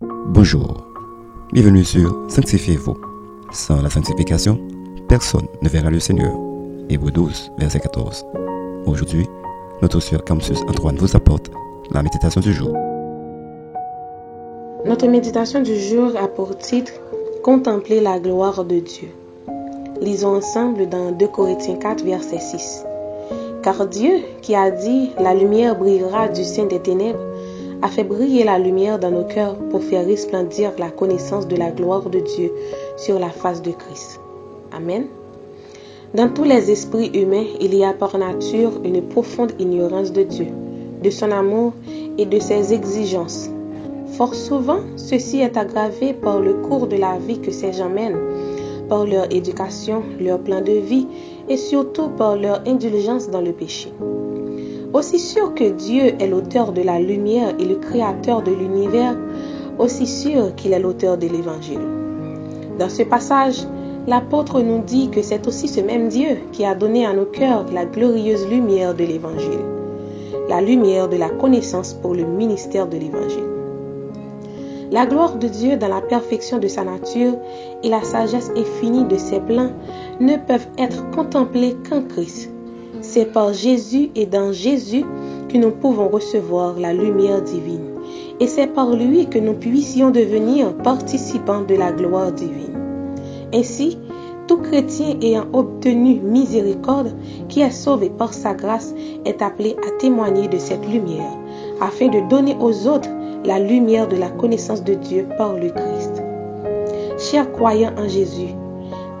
Bonjour, bienvenue sur Sanctifiez-vous. Sans la sanctification, personne ne verra le Seigneur. Hébreu 12, verset 14. Aujourd'hui, notre sœur Campus Antoine vous apporte la méditation du jour. Notre méditation du jour a pour titre Contempler la gloire de Dieu. Lisons ensemble dans 2 Corinthiens 4, verset 6. Car Dieu, qui a dit La lumière brillera du sein des ténèbres, a fait briller la lumière dans nos cœurs pour faire resplendir la connaissance de la gloire de Dieu sur la face de Christ. Amen. Dans tous les esprits humains, il y a par nature une profonde ignorance de Dieu, de son amour et de ses exigences. Fort souvent, ceci est aggravé par le cours de la vie que ces gens mènent, par leur éducation, leur plan de vie et surtout par leur indulgence dans le péché. Aussi sûr que Dieu est l'auteur de la lumière et le créateur de l'univers, aussi sûr qu'il est l'auteur de l'Évangile. Dans ce passage, l'apôtre nous dit que c'est aussi ce même Dieu qui a donné à nos cœurs la glorieuse lumière de l'Évangile, la lumière de la connaissance pour le ministère de l'Évangile. La gloire de Dieu dans la perfection de sa nature et la sagesse infinie de ses plans ne peuvent être contemplées qu'en Christ, c'est par Jésus et dans Jésus que nous pouvons recevoir la lumière divine. Et c'est par lui que nous puissions devenir participants de la gloire divine. Ainsi, tout chrétien ayant obtenu miséricorde, qui est sauvé par sa grâce, est appelé à témoigner de cette lumière, afin de donner aux autres la lumière de la connaissance de Dieu par le Christ. Chers croyants en Jésus,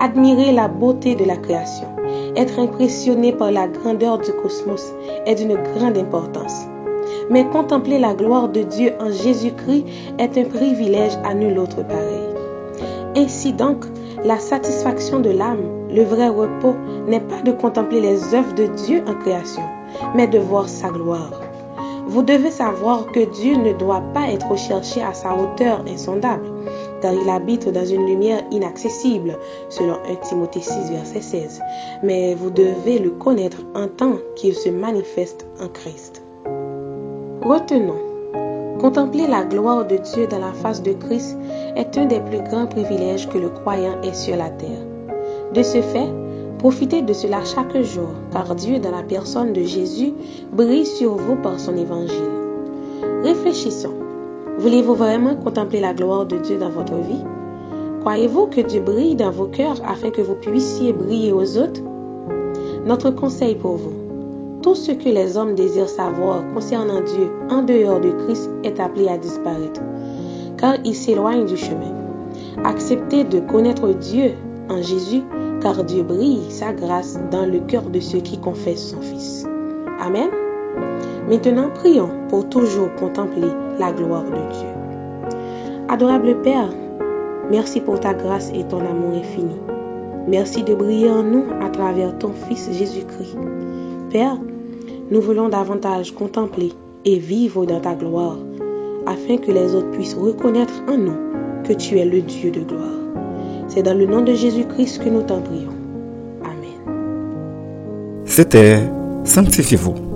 admirez la beauté de la création être impressionné par la grandeur du cosmos est d'une grande importance. Mais contempler la gloire de Dieu en Jésus-Christ est un privilège à nul autre pareil. Ainsi donc, la satisfaction de l'âme, le vrai repos, n'est pas de contempler les œuvres de Dieu en création, mais de voir sa gloire. Vous devez savoir que Dieu ne doit pas être recherché à sa hauteur insondable, car il habite dans une lumière inaccessible, selon 1 Timothée 6, verset 16. Mais vous devez le connaître en tant qu'il se manifeste en Christ. Retenons, contempler la gloire de Dieu dans la face de Christ est un des plus grands privilèges que le croyant ait sur la terre. De ce fait, profitez de cela chaque jour, car Dieu, dans la personne de Jésus, brille sur vous par son évangile. Réfléchissons. Voulez-vous vraiment contempler la gloire de Dieu dans votre vie? Croyez-vous que Dieu brille dans vos cœurs afin que vous puissiez briller aux autres? Notre conseil pour vous. Tout ce que les hommes désirent savoir concernant Dieu en dehors de Christ est appelé à disparaître, car il s'éloigne du chemin. Acceptez de connaître Dieu en Jésus, car Dieu brille sa grâce dans le cœur de ceux qui confessent son Fils. Amen. Maintenant, prions pour toujours contempler la gloire de Dieu. Adorable Père, merci pour ta grâce et ton amour infini. Merci de briller en nous à travers ton Fils Jésus-Christ. Père, nous voulons davantage contempler et vivre dans ta gloire, afin que les autres puissent reconnaître en nous que tu es le Dieu de gloire. C'est dans le nom de Jésus-Christ que nous t'en prions. Amen. C'était Sanctifiez-vous.